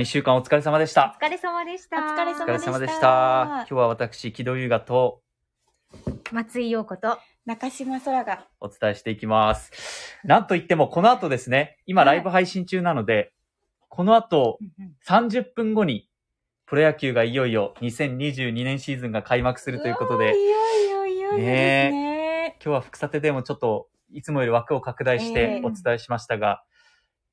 一週間お疲れ様でした。お疲れ様でした。お疲れお疲様でしたした。今日は私、木戸優雅と松井陽子と。中島空が。お伝えしていきます。なんといっても、この後ですね、今はいライブ配信中なので、この後30分後に、プロ野球がいよいよ2022年シーズンが開幕するということで、いよいよいよいよですね。今日は福さてでもちょっと、いつもより枠を拡大してええお伝えしましたが、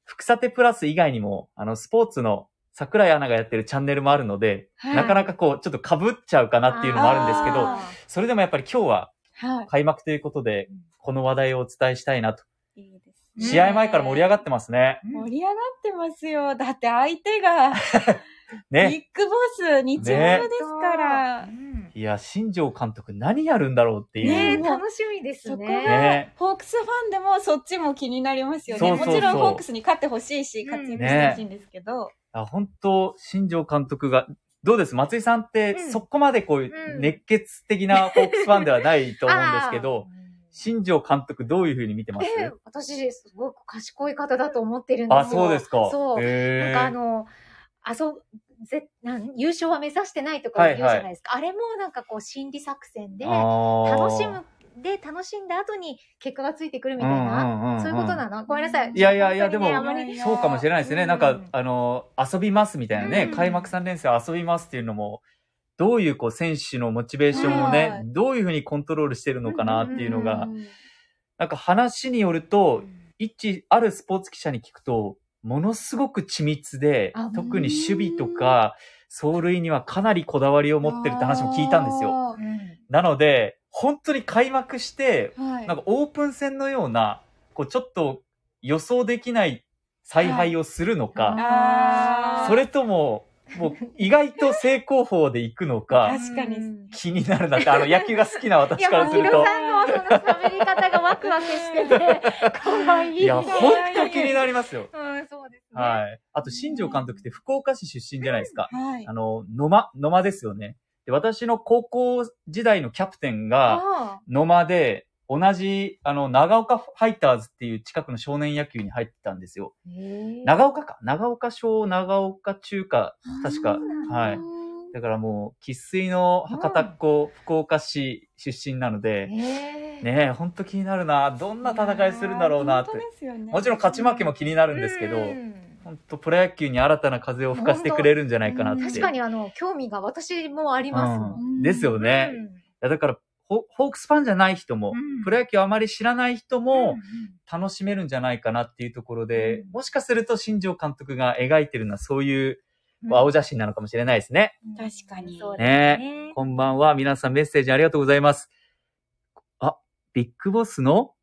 福さてプラス以外にも、あの、スポーツの桜井アナがやってるチャンネルもあるので、はいなかなかこう、ちょっと被っちゃうかなっていうのもあるんですけど、あそれでもやっぱり今日ははい。開幕ということで、この話題をお伝えしたいなと。いいですね試合前から盛り上がってますね。盛り上がってますよ。だって相手が、ビッね。グボス、日ハムですから。うんいや、新庄監督何やるんだろうっていう。ねね楽しみですそこが、ね。ねホークスファンでもそっちも気になりますよね。そうそうそうもちろんホークスに勝ってほしいし、うん活躍してほしいんですけど。あ本当新庄監督が、どうです？松井さんってうんそこまでこういううん熱血的なホークスファンではないと思うんですけど、新庄監督どういうふうに見てます？えー私、すごく賢い方だと思ってるんですよ。あ、そうですか。そう。へーなんかあの、遊ぜなん優勝は目指してないとか言うじゃないですか。あれもなんかこう心理作戦で、楽しむ、で、楽しんだ後に結果がついてくるみたいな。そういうことなの？ごめんなさい。いやいやいや、でもそうかもしれないですね。うん。なんか、あの、遊びますみたいなね、うん。開幕3連戦遊びますっていうのも、どういうこう選手のモチベーションをね、はい。どういうふうにコントロールしてるのかなっていうのが、うんなんか話によると、一、あるスポーツ記者に聞くと、ものすごく緻密であ、特に守備とか、走塁にはかなりこだわりを持ってるって話も聞いたんですよ。なので、本当に開幕して、ーはい。なんかオープン戦のような、こうちょっと予想できない采配をするのか、あーそれとも、もう意外と正攻法で行くのか、確かにうん気になるなって、あの野球が好きない私や、からするともうヒロ、さんのその喋り方がワクワクしてて、かわいい。いや、ほ本当気になりますよ。うん、そうですね。はい。あと、新庄監督って福岡市出身じゃないですか。はいあ。の、野間、野間ですよね。で、私の高校時代のキャプテンがあ野間で、同じ、あの、長岡ファイターズっていう近くの少年野球に入ってたんですよ。長岡か？長岡小、長岡中華、確か。はい。だからもう、生粋の博多っ子、福岡市出身なので、ねえ、ほんと気になるな。どんな戦いするんだろうなってねもちろん勝ち負けも気になるんですけど、うん本当プロ野球に新たな風を吹かせてくれるんじゃないかなって。確かにあの、興味が私もありますもん。うんですよね。うんいやだからホ、ホークスファンじゃない人も、うんプロ野球あまり知らない人もうん楽しめるんじゃないかなっていうところで、うんもしかすると新庄監督が描いてるのはそういううん青写真なのかもしれないですね。確かにそうですねね。こんばんは。皆さんメッセージありがとうございます。あ、ビッグボスの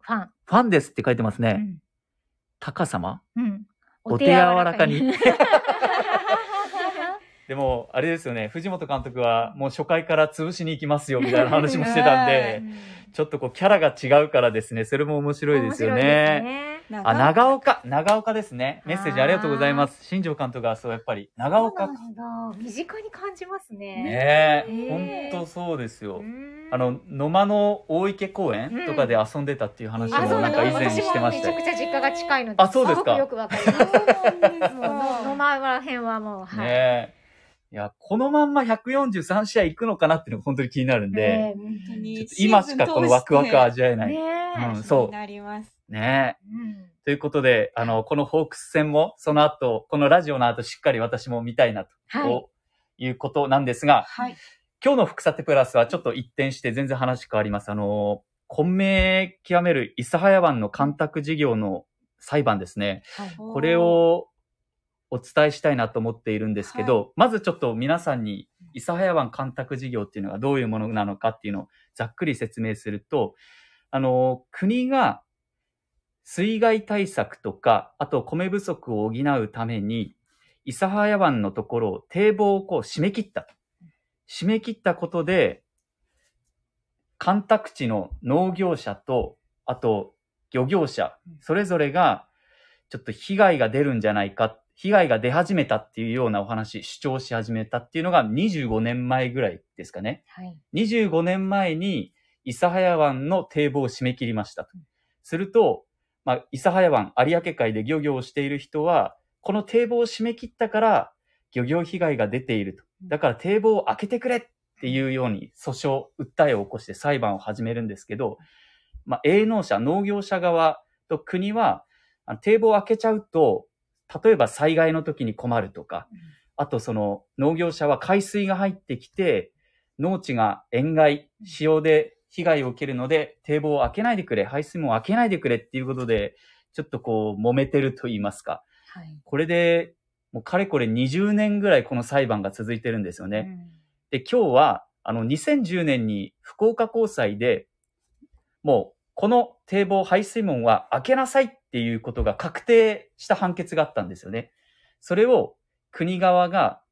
ファン。ファンですって書いてますね。うんタカ様？うんお手柔らかに。でも、あれですよね。藤本監督はもう初回から潰しに行きますよみたいな話もしてたんで、ちょっとこうキャラが違うからですね。それも面白いですよね。ねあ、長岡、長岡？ですね。メッセージありがとうございます。新庄監督はそう、やっぱり、長岡身近に感じますね。ねえ、ほんとそうですよう。んあの、野間の大池公園とかで遊んでたっていう話あ、もなんか以前に私してましたよもめちゃく。ちゃ実家が近いので、あそうですかごくよくわかります。野間ら辺はもう、はい。ねえ。いや、このまんま143試合行くのかなっていうのが本当に気になるんで、ね本当に今しかこのワクワク味わえない。ねえうんそうなります。ねえ。うんということで、あの、このホークス戦も、その後、このラジオの後、しっかり私も見たいな、とはい。いうことなんですが、はい。今日の福さてプラスはちょっと一転して全然話変わります。あの、混迷極める諫早湾の干拓事業の裁判ですね。これをお伝えしたいなと思っているんですけど、まずちょっと皆さんに諫早湾干拓事業っていうのがどういうものなのかっていうのをざっくり説明すると、あの、国が水害対策とか、あと米不足を補うために、諫早湾のところを堤防をこう締め切った。締め切ったことで、干拓地の農業者と、あと漁業者、それぞれが、ちょっと被害が出るんじゃないか、被害が出始めたっていうようなお話、主張し始めたっていうのが25年前ぐらいですかね。はい。25年前に諫早湾の堤防を締め切りましたと。すると、まあ、諫早湾有明海で漁業をしている人は、この堤防を締め切ったから漁業被害が出ていると。だから堤防を開けてくれっていうように訴訟、訴えを起こして裁判を始めるんですけど、まあ、営農者、農業者側と国は、堤防を開けちゃうと、例えば災害の時に困るとか、あとその農業者は海水が入ってきて、農地が塩害、潮で被害を受けるので、堤防を開けないでくれ、排水門を開けないでくれっていうことで、ちょっとこう揉めてると言いますか。はい、これで、もうかれこれ20年ぐらいこの裁判が続いてるんですよね。うんで、今日は、あの、2010年に福岡高裁で、もう、この堤防排水門は開けなさいっていうことが確定した判決があったんですよね。それを国側が、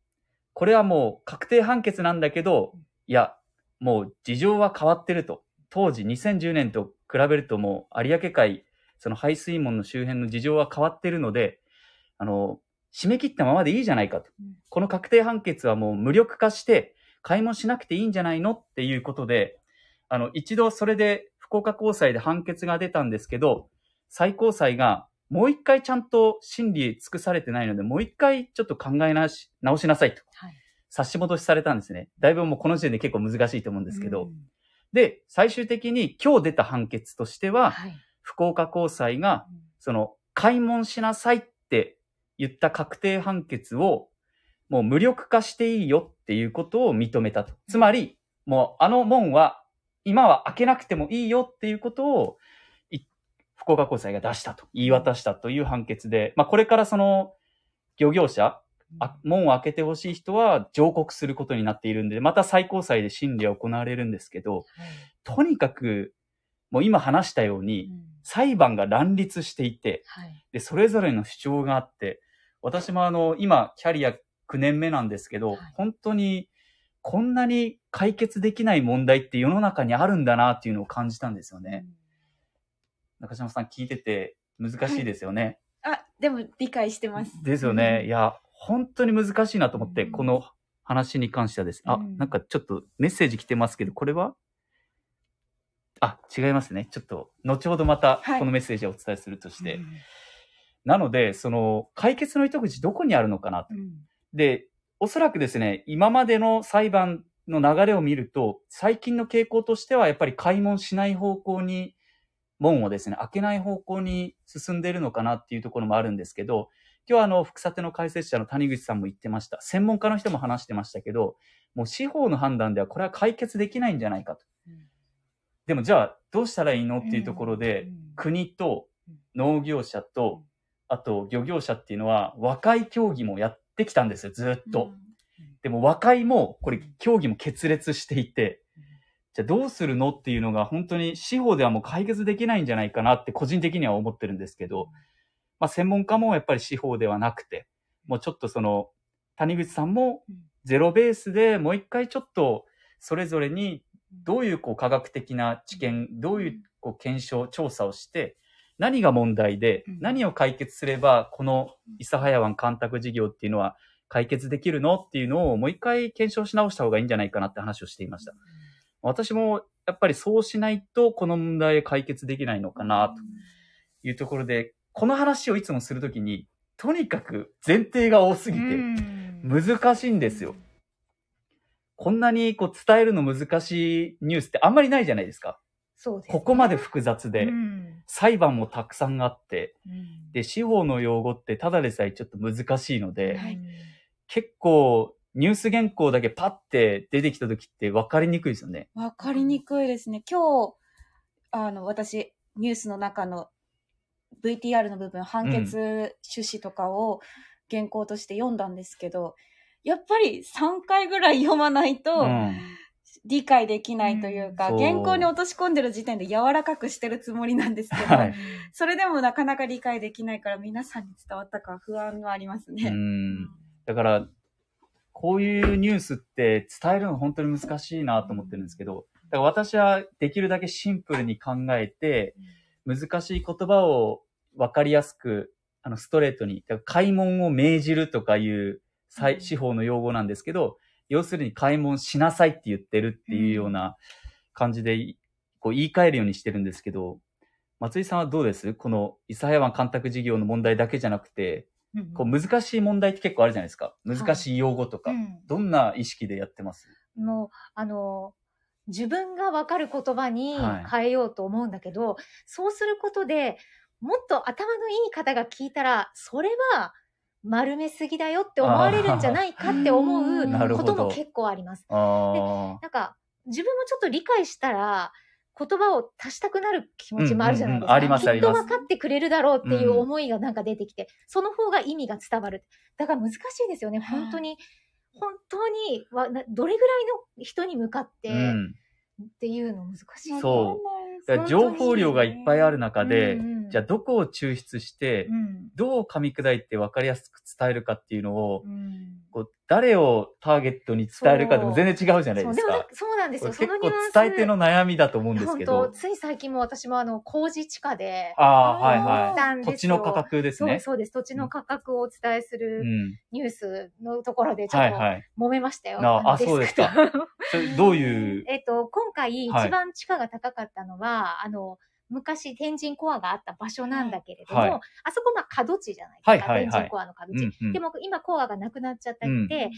これはもう確定判決なんだけど、いや、もう事情は変わってると。当時2010年と比べるともう有明海、その排水門の周辺の事情は変わってるので、あの、締め切ったままでいいじゃないかと。この確定判決はもう無力化して、買い物しなくていいんじゃないのっていうことで、あの、一度それで福岡高裁で判決が出たんですけど、最高裁がもう一回ちゃんと審理尽くされてないので、もう一回ちょっと考え直し直しなさいと。はい、差し戻しされたんですね。だいぶもうこの時点で結構難しいと思うんですけど。うん、で、最終的に今日出た判決としては、はい、福岡高裁が、その、開門しなさいって言った確定判決をもう無力化していいよっていうことを認めたと。つまり、もうあの門は今は開けなくてもいいよっていうことを福岡高裁が出したと、言い渡したという判決で、まあこれからその漁業者、あ門を開けてほしい人は上告することになっているんで、また最高裁で審理は行われるんですけど、はい、とにかく、もう今話したように、裁判が乱立していて、はい、で、それぞれの主張があって、私もあの、今、キャリア9年目なんですけど、はい、本当にこんなに解決できない問題って世の中にあるんだなっていうのを感じたんですよね。うん、中島さん聞いてて難しいですよね。はい、あ、でも理解してます。ですよね。うん、いや、本当に難しいなと思って、うん、この話に関してはですね。あ、なんかちょっとメッセージ来てますけど、これは？あ、違いますね。ちょっと、後ほどまたこのメッセージをお伝えするとして。はい、なので、その、解決の糸口どこにあるのかなと。で、おそらくですね、今までの裁判の流れを見ると、最近の傾向としては、やっぱり開門しない方向に、門をですね、開けない方向に進んでいるのかなっていうところもあるんですけど、今日はあの、福さての解説者の谷口さんも言ってました。専門家の人も話してましたけど、もう司法の判断ではこれは解決できないんじゃないかと。うん、でもじゃあ、どうしたらいいのっていうところで、うん、国と農業者と、あと漁業者っていうのは和解協議もやってきたんですよ、ずっと。でも和解も、これ、協議も決裂していて、じゃあどうするのっていうのが本当に司法ではもう解決できないんじゃないかなって個人的には思ってるんですけど、まあ専門家もやっぱり司法ではなくて、もうちょっとその、谷口さんもゼロベースでもう一回ちょっとそれぞれにどういうこう科学的な知見、どういうこう検証、調査をして、何が問題で、何を解決すれば、この諫早湾干拓事業っていうのは解決できるのっていうのをもう一回検証し直した方がいいんじゃないかなって話をしていました。私もやっぱりそうしないとこの問題解決できないのかなというところで、この話をいつもするときに、とにかく前提が多すぎて難しいんですよ。こんなにこう伝えるの難しいニュースってあんまりないじゃないですか。そうです、ね、ここまで複雑で、うん、裁判もたくさんあって、うん、で、司法の用語ってただでさえちょっと難しいので、はい、結構、ニュース原稿だけパッて出てきた時って分かりにくいですよね。分かりにくいですね。今日、あの、私、ニュースの中の VTR の部分、判決趣旨とかを原稿として読んだんですけど、うん、やっぱり3回ぐらい読まないと、うん理解できないというか、うん、原稿に落とし込んでる時点で柔らかくしてるつもりなんですけど、はい、それでもなかなか理解できないから皆さんに伝わったか不安はありますね。だから、こういうニュースって伝えるの本当に難しいなと思ってるんですけど、だから私はできるだけシンプルに考えて、難しい言葉を分かりやすく、あの、ストレートに、開門を命じるとかいう司法の用語なんですけど、要するに開門しなさいって言ってるっていうような感じで、こう言い換えるようにしてるんですけど、松井さんはどうです？この諫早湾干拓事業の問題だけじゃなくて、うんこう難しい問題って結構あるじゃないですか。難しい用語とか。うん。どんな意識でやってます？もう、あの、自分がわかる言葉にはい。変えようと思うんだけど、そうすることでもっと頭のいい方が聞いたら、それは丸めすぎだよって思われるんじゃないかって思うことも結構あります。あなんか、自分もちょっと理解したら、言葉を足したくなる気持ちもあるじゃないですか。うんうんうんありますありますきっと分かってくれるだろうっていう思いがなんか出てきて、その方が意味が伝わる。だから難しいですよね、はい本当に。本当にわなどれぐらいの人に向かってあ。うん。っていうの難しい。そう情報量がいっぱいある中で、うんうんじゃあどこを抽出して、うんどう噛み砕いて分かりやすく伝えるかっていうのを、うんこう誰をターゲットに伝えるかでも全然違うじゃないですかそうでもな。そうなんですよ。結構。伝え手の悩みだと思うんですけ本当ど。つい最近も私もあの、工事地下で、ああ、はい思はい。土地の価格ですね。そうそうです。土地の価格をお伝えすうるん。ニュースのところでちょっとはいはい。揉めましたよ。あのあそうですか。どういう、えっと、今回はい一番地価が高かったのは、あの、昔天神コアがあった場所なんだけれども、はいあそこまあ角地じゃないですか。はいはいはい天神コアの角地。うんうんでも今コアがなくなっちゃったうんんで、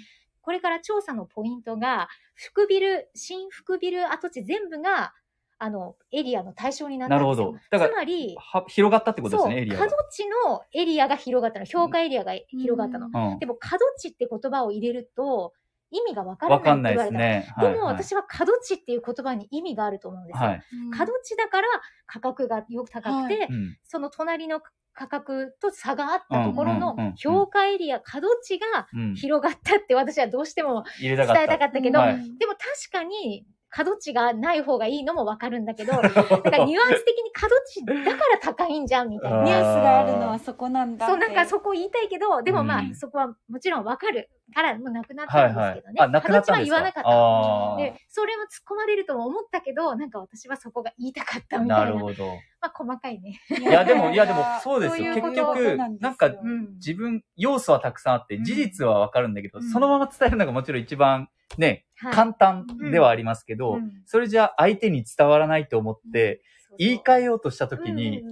これから調査のポイントが、副ビル、新副ビル跡地全部が、あの、エリアの対象になったんですよ。なるほどだからつまり、は広がったってことですね、エリアが角。地のエリアが広がったの。評価エリアが広がったの。うんでも、角地って言葉を入れると、意味がわからわかんないです言われたの。ね。でも、私は角地っていう言葉に意味があると思うんですよ。はい。角地だから価格がよく高くて、はいうんその隣の価格と差があったところの評価エリア、角地がうん。広がったって私はどうしても。伝えたかったけど、はいでも確かに角地がない方がいいのもわかるんだけど、だからニュアンス的に角地だから高いんじゃんみたいな。ニュースがあるのはそこなんだ。そう、なんかそこ言いたいけど、でもまあ、うんそこはもちろんわかるから、もうなくなっはいたんですけどね。。はいあ、なくなったんですか？形は言わなかった。あで、それを突っ込まれるとも思ったけど、なんか私はそこが言いたかったあ。みたな。ないるほど。まあ、細かいね。いいや、でも、いや、でも、そうですよ。そういう結こと局、なんか、うん。自分、要素はたくさんあって、うん事実はわかるんだけど、うんそのまま伝えるのがもちろん一番、ね、はい。簡単ではありますけど、うん。それじゃ相手に伝わらないと思って、言い換えようとした時に、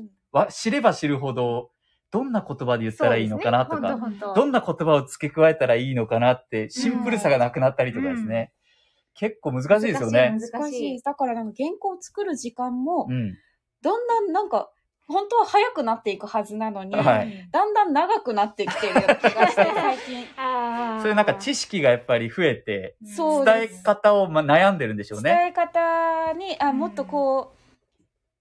知れば知るほど、どんな言葉で言ったらいいのかなとか、どんな言葉を付け加えたらいいのかなって、シンプルさがなくなったりとかですね。結構難しいですよね。難しい難しい。だからなんか原稿を作る時間も、うん。だんだんなんか、本当は早くなっていくはずなのに、はい。だんだん長くなってきてる気がして、最近。そういうなんか知識がやっぱり増えて、そう伝え方をまあ悩んでるんでしょうね。伝え方に、あ、もっとこう、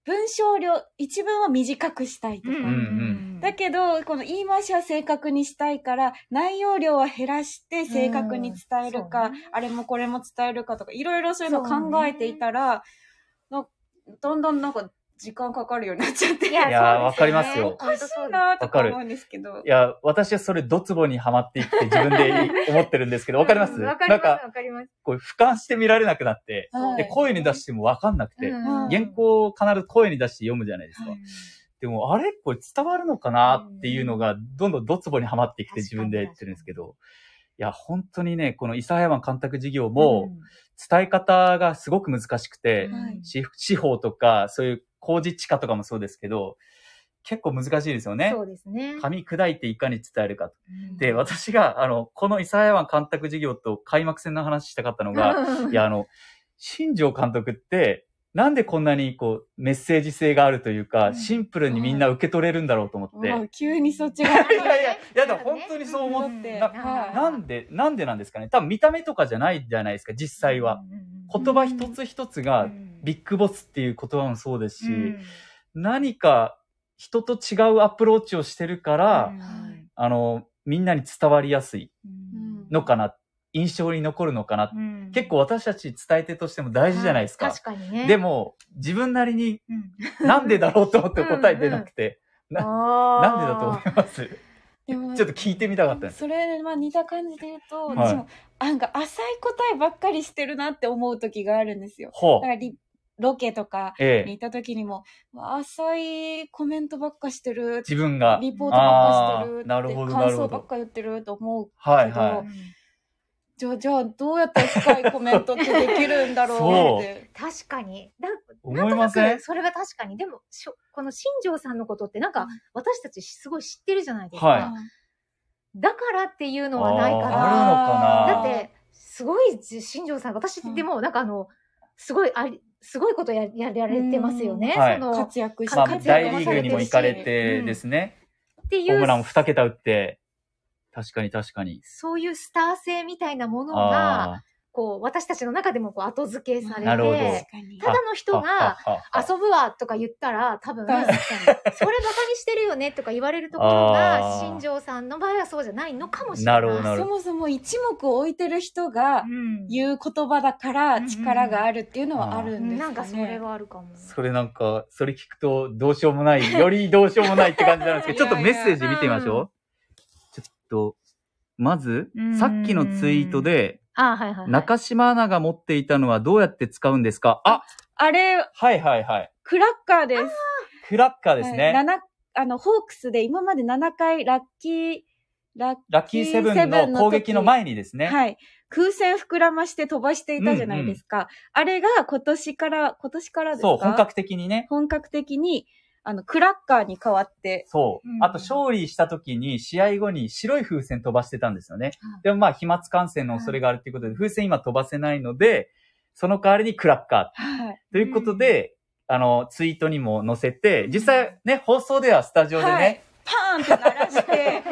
文章量、一文は短くしたいとか。うんうんだけど、この言い回しは正確にしたいから、内容量は減らして正確に伝えるか、うんね。あれもこれも伝えるかとか、いろいろそういうのを考えていたら、などんどんなんか時間かかるようになっちゃって。いやわかりますよ。おかしいなとか思うんですけどい。や、私はそれドツボにはまっていって自分で 思ってるんですけど、わかります？うんわかります、なんか、わかります。こう俯瞰して見られなくなって、はいで、声に出してもわかんなくて、うん原稿を必ず声に出して読むじゃないですか。でも、あれ？これ伝わるのかなっていうのが、どんどんドツボにはまってきて自分で言ってるんですけど、いや、本当にね、この諫早湾干拓事業も、伝え方がすごく難しくて、はい司司法とか、そういう工事地下とかもそうですけど、結構難しいですよねそ。うですね。噛み砕いていかに伝えるかと。うんで、私が、あの、この諫早湾干拓事業と開幕戦の話したかったのが、いや、あの、新庄監督って、なんでこんなにこう、メッセージ性があるというか、うんシンプルにみんな受け取れるんだろうと思って。もう急にそっちが。いやいや、いや、でも本当にそう思っうんて、なななんで、なんでなんですかね。多分見た目とかじゃないじゃないですか、実際は。。言葉一つ一つが、ビッグボスっていう言葉もそうですし、何か人と違うアプローチをしてるから、あの、みんなに伝わりやすいのかな、印象に残るのかな。結構私たち伝え手としても大事じゃないですか。確かにね。でも、自分なりにうん、なんでだろうと思って答えてなくて、なななんでだと思います？ちょっと聞いてみたかった。それは似た感じで言うと、はい私もなんか浅い答えばっかりしてるなって思う時があるんですよ。ほうだか。らリロケとかええ。にいた時にも、浅いコメントばっかしてる、自分が。リポートばっかしてるなるほど感想ばっか言ってると思う。はいけどはい。じゃあ、じゃあどうやったら深いコメントってできるんだろうって。確かに。だ思いません？なんとなくそれは確かに。でも、しょこの新庄さんのことってなんか、私たちすごい知ってるじゃないですか。はい。だからっていうのはないかあーな。あるのかな？だって、すごい新庄さん、私でもなんかあの、すごいあり、すごいことややられてますよね。うん。はい。その、っ活躍しまあ、て活躍大リーグにも行かれてですね、ていうホームランも2桁打って、確かに確かに。そういうスター性みたいなものが、あこう、私たちの中でもこう後付けされて、ただのあ。人が、遊ぶわとか言ったら、多分、それバカにしてるよねとか言われるところが、新庄さんの場合はそうじゃないのかもしれない。なるほどなるそもそも一目置いてる人がうん言う言葉だから力があるっていうのはあるんですかね。なんかそれはあるかも。それなんか、それ聞くとどうしようもない、よりどうしようもないって感じなんですけど、ちょっとメッセージ見てみましょう。ちょっと、まずうん、さっきのツイートで、あはいはい、はい。中島アナが持っていたのはどうやって使うんですか？あ、あれ、はいはいはい。クラッカーです。クラッカーですはいね。七あの、ホークスで今まで7回ラッキー、ラッキーセブンの攻撃の前にですね。はい。空戦膨らまして飛ばしていたじゃないですか。あれが今年から、今年からですか？そう、本格的にね。本格的に、あの、クラッカーに変わって、そう。う。ん。あと、勝利した時に、試合後に白い風船飛ばしてたんですよね。はい。でもまあ、飛沫感染の恐れがあるっていうことで、風船今飛ばせないので、その代わりにクラッカはい。ーということで、あの、ツイートにも載せて、実際ね、放送ではスタジオでね、はい。パーンって鳴らして、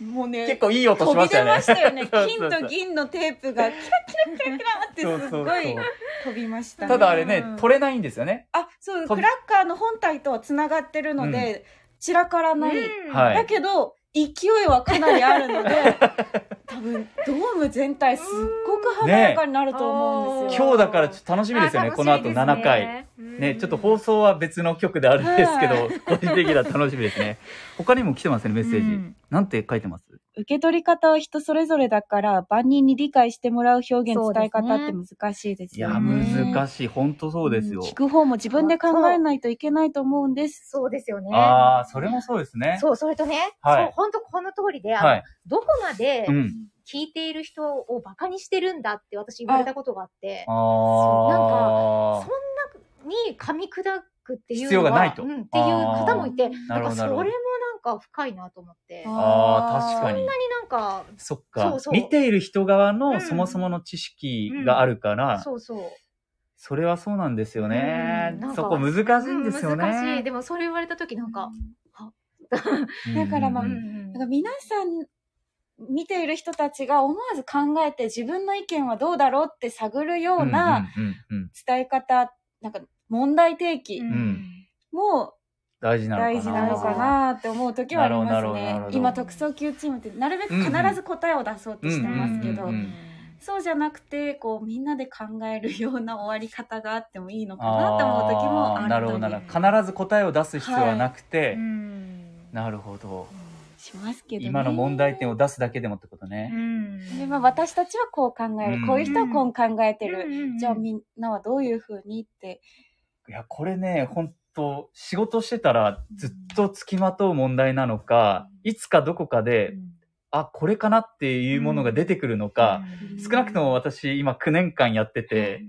もうね、結構いい音し飛び出ましたよね。ましたよね。金と銀のテープがキラキラキラキラってすごい飛びましたね。ただあれねうん、取れないんですよね。あ、そう、飛びクラッカーの本体とは繋がってるので、散らからない。うんはいだけど、勢いはかなりあるので、多分、ドーム全体すっごく華やかになると思うんですよ。今日だからちょっと楽しみですよね、この後7回。。ね、ちょっと放送は別の曲であるんですけど、は個人的には楽しみですね。他にも来てますね、メッセージ。うんなんて書いてます？受け取り方は人それぞれだから、万人に理解してもらう表現、伝え方って難しいですいや、よね。難しい。本当そうですよ。聞く方も自分で考えないといけないと思うんです。そうですよね。ああ、それもそうですね。そう、それとね、はいそう、本当この通りで、あのはい。どこまでうん。聞いている人をバカにしてるんだって私言われたことがあって、あそあ。んなに噛み砕くっていうのは必要がないとうん、っていう方もいて、なんかそれもか深いなと思って。あああ、確かに。なんか、そっかそうそう見ている人側うんのそもそもの知識があるから、そうそう。それはそうなんですよねうんなん。かそこ難しいんですよね。うん難しい。でもそれ言われた時なんか、うんだからまあうんうんなんか皆さん、見ている人たちが思わず考えて自分の意見はどうだろうって探るようなうんうんうん伝え方、なんか問題提起うんんも大事なのかな。大事なのかなって思う時はありますね。今、特捜級チームってなるべく必ず答えを出そうとしてますけどそうじゃなくて、こうみんなで考えるような終わり方があってもいいのかなって思う時もあるーなるほど。必ず答えを出す必要はなくて、うんなるほど。しますけどね。今の問題点を出すだけでもってことね。うんでまあ、私たちはこう考える、うん。こういう人はこう考えてる、うんじゃあみんなはどういうふうにって。いや、これね、本当仕事してたらずっと付きまとう問題なのか、いつかどこかで、あ、これかなっていうものが出てくるのか、少なくとも私今9年間やってて、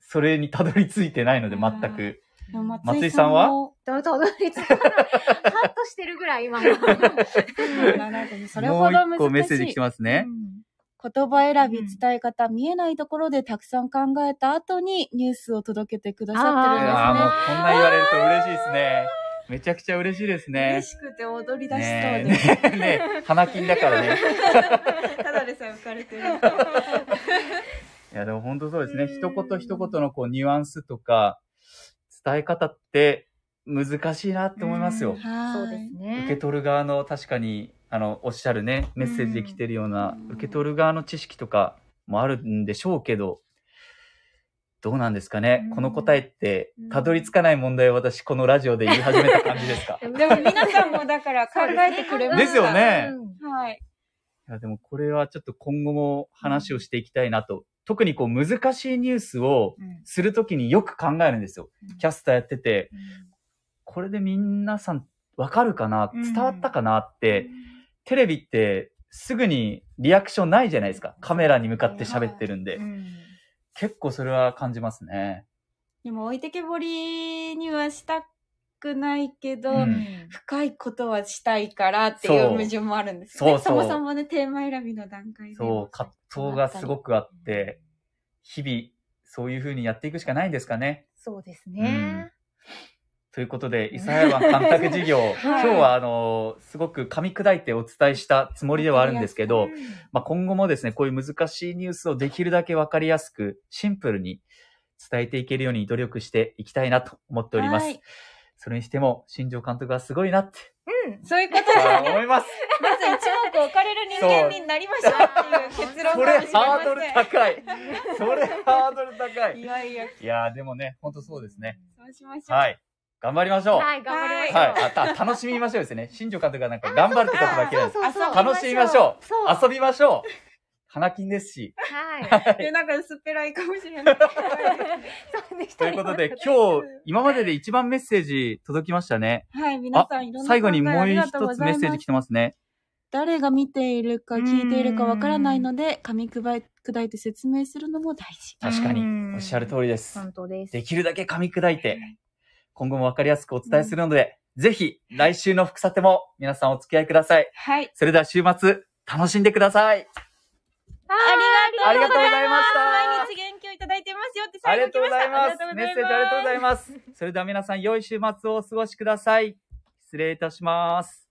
それにたどり着いてないので全く。松井さんはもだだだいつかなハッとしてるぐらい今の。それほど難しい。もう一個メッセージ来てますね。言葉選びうん伝え方、見えないところでたくさん考えた後にニュースを届けてくださいってるんですねやーもうこんな言われると嬉しいですね。めちゃくちゃ嬉しいですね嬉。しくて踊り出しそうねで、え、ねえ、ねえ花金だからね。ただでさえ浮かれてるいや、でも本当そうですね。一言一言のこうニュアンスとか、伝え方って難しいなって思いますよ。そうですね。受け取る側の確かに、あの、おっしゃるね、メッセージで来てるような、うん受け取る側の知識とかもあるんでしょうけど、どうなんですかね、うん。この答えってうん、たどり着かない問題を私、このラジオで言い始めた感じですか？でも皆さんもだから 考えてくれましたですよね。うんはい。いやでもこれはちょっと今後も話をしていきたいなと。特にこう難しいニュースをするときによく考えるんですよ。キャスターやってて、これで皆さんわかるかな？うん。伝わったかなって、テレビってすぐにリアクションないじゃないですか。カメラに向かって喋ってるんで。うん結構それは感じますね。でも置いてけぼりにはしたくないけど、うん深いことはしたいからっていそうう矛盾もあるんですね。そもそもね、テーマ選びの段階で。そう、葛藤がすごくあって、日々、そういう風にやっていくしかないんですかね。そうですうんね。ということで、諫早湾干拓事業、今日はあの、すごく噛み砕いてお伝えしたつもりではあるんですけど、まあ、今後もですね、こういう難しいニュースをできるだけわかりやすく、シンプルに伝えていけるように努力していきたいなと思っております。はいそれにしても、新庄監督はすごいなってうん。そういうことですあーね。思います。まず一目置かれる人間になりましたっていう結論それハードル。高い。それハードル高い。い やいや、いやーでもね、ほんとそうですね。そうしましょう。はい。頑張りましょう。はい。はい、頑張りましょう。あた楽しみましょうですね。新庄監督がなんか頑張るって言葉だけなんです。そうそうそう楽しみましょう。遊びましょう。花金ですし。はい。で、なんか薄っぺらいかもしれない。ということで、今日、今までで一番メッセージ届きましたね。はい、皆さんいろんな最後にもう一つメッセージ来てますね。誰が見ているか聞いているかわからないので、噛み砕い砕いて説明するのも大事。確かにう、んおっしゃる通りです。本当です。できるだけ噛み砕いて、今後もわかりやすくお伝えするので、ぜひ、来週の副査定も皆さんお付き合いください。はい。それでは週末、楽しんでください。あありがとうございました毎日元気をいただいてますよってありがとう最後来ました。ございます。メッセージありがとうございまます。それでは皆さん、良い週末をお過ごしください。失礼いたします。